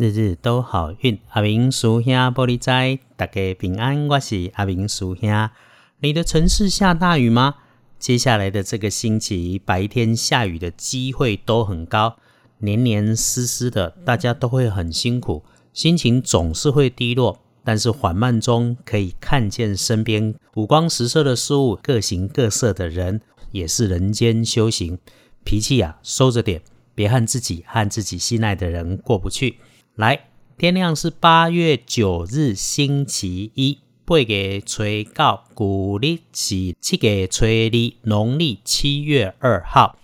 日日都好运。阿明叔兄玻璃仔，大家平安。我是阿明叔兄。你的城市下大雨吗？接下来的这个星期，白天下雨的机会都很高，黏黏湿湿的，大家都会很辛苦，心情总是会低落。但是缓慢中可以看见身边五光十色的事物，各形各色的人，也是人间修行。脾气啊，收着点。别和自己和自己心爱的人过不去。来，天亮是八月九日，星期一。八月初九，古历是七月初二，农历七月二号。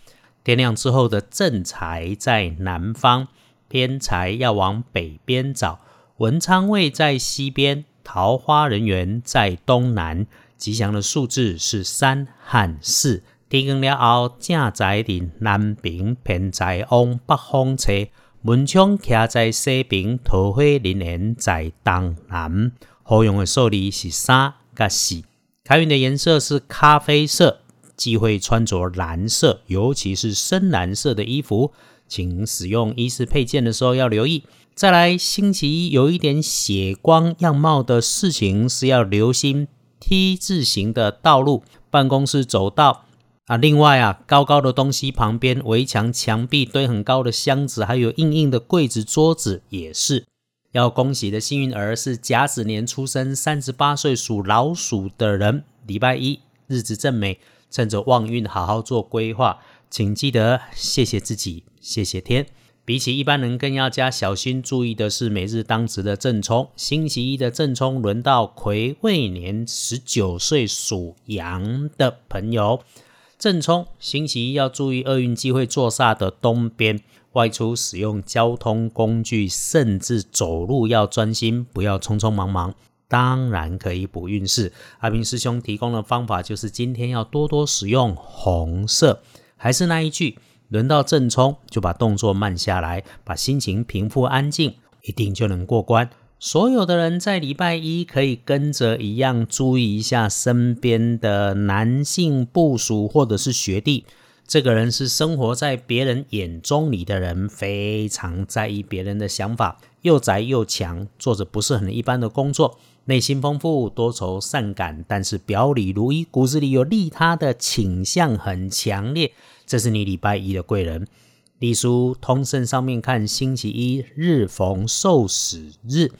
天亮之后的正财在南方，偏财要往北边找。文昌位在西边，桃花人缘在东南。吉祥的数字是三和四。天光了后，正在伫南边，偏在往北方吹。门窗徛在西边，桃花林园在东南。好用的数字是三甲四。开运的颜色是咖啡色，忌讳穿着蓝色，尤其是深蓝色的衣服。请使用衣饰配件的时候要留意。再来，星期一有一点血光样貌的事情是要留心 T 字形的道路、办公室走道。啊，另外啊，高高的东西旁边，围墙墙壁堆很高的箱子，还有硬硬的柜子、桌子，也是要恭喜的幸运儿是甲子年出生，三十八岁属老鼠的人。礼拜一日子正美，趁着旺运好好做规划，请记得谢谢自己，谢谢天。比起一般人更要加小心注意的是，每日当值的正冲，星期一的正冲轮到癸未年十九岁属羊的朋友。正冲，星期一要注意厄运机会坐煞的东边，外出使用交通工具，甚至走路要专心，不要匆匆忙忙。当然可以补运势。阿平师兄提供的方法就是今天要多多使用红色。还是那一句，轮到正冲就把动作慢下来，把心情平复安静，一定就能过关。所有的人在礼拜一可以跟着一样注意一下身边的男性部属或者是学弟。这个人是生活在别人眼中里的人，非常在意别人的想法，又宅又强，做着不是很一般的工作，内心丰富，多愁善感，但是表里如一，骨子里有利他的倾向很强烈。这是你礼拜一的贵人。隶书通胜上面看，星期一日逢受死日，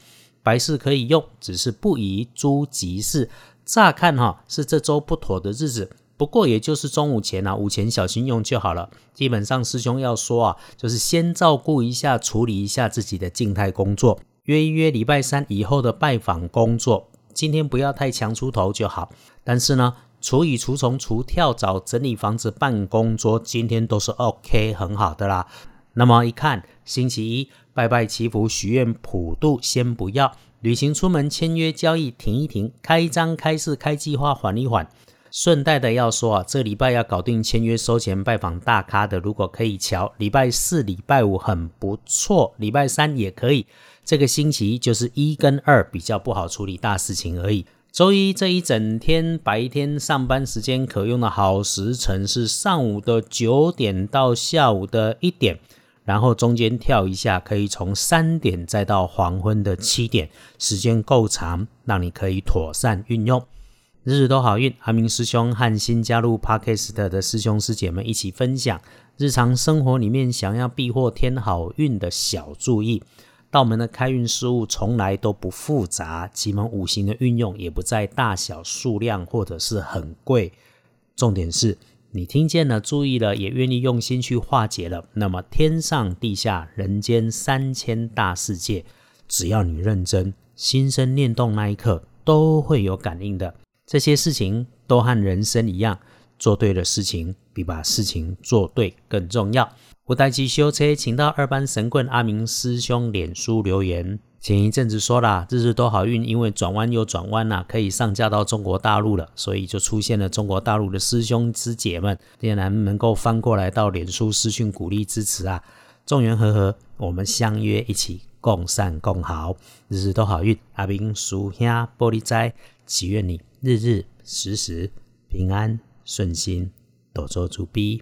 白事可以用，只是不宜诸吉事。乍看哈是这周不妥的日子，不过也就是中午前啊，午前小心用就好了。基本上师兄要说啊，就是先照顾一下，处理一下自己的静态工作，约一约礼拜三以后的拜访工作。今天不要太强出头就好。但是呢。除蚁除虫除跳蚤整理房子办公桌，今天都是 OK 很好的啦。那么一看，星期一拜拜祈福许愿普渡先不要，旅行出门签约交易停一停，开张开市开计划缓一缓。顺带的要说啊，这礼拜要搞定签约收钱拜访大咖的，如果可以瞧，礼拜四、礼拜五很不错，礼拜三也可以。这个星期就是一跟二比较不好处理大事情而已。周一这一整天白天上班时间可用的好时辰是上午的九点到下午的一点，然后中间跳一下，可以从三点再到黄昏的七点，时间够长，让你可以妥善运用。日日都好运，阿明师兄和新加入 Podcast 的师兄师姐们一起分享日常生活里面想要避祸添好运的小注意。道门的开运事物从来都不复杂，奇门五行的运用也不在大小、数量或者是很贵。重点是你听见了、注意了，也愿意用心去化解了。那么天上地下、人间三千大世界，只要你认真，心生念动那一刻，都会有感应的。这些事情都和人生一样，做对的事情比把事情做对更重要。不代机修车，请到二班神棍阿明师兄脸书留言。前一阵子说啦，日日都好运，因为转弯又转弯啦，可以上架到中国大陆了，所以就出现了中国大陆的师兄师姐们，竟然能够翻过来到脸书私讯鼓励支持啊！众缘和合，我们相约一起共善共好，日日都好运。阿明叔兄玻璃斋，祈愿你日日时时平安顺心，多做主逼。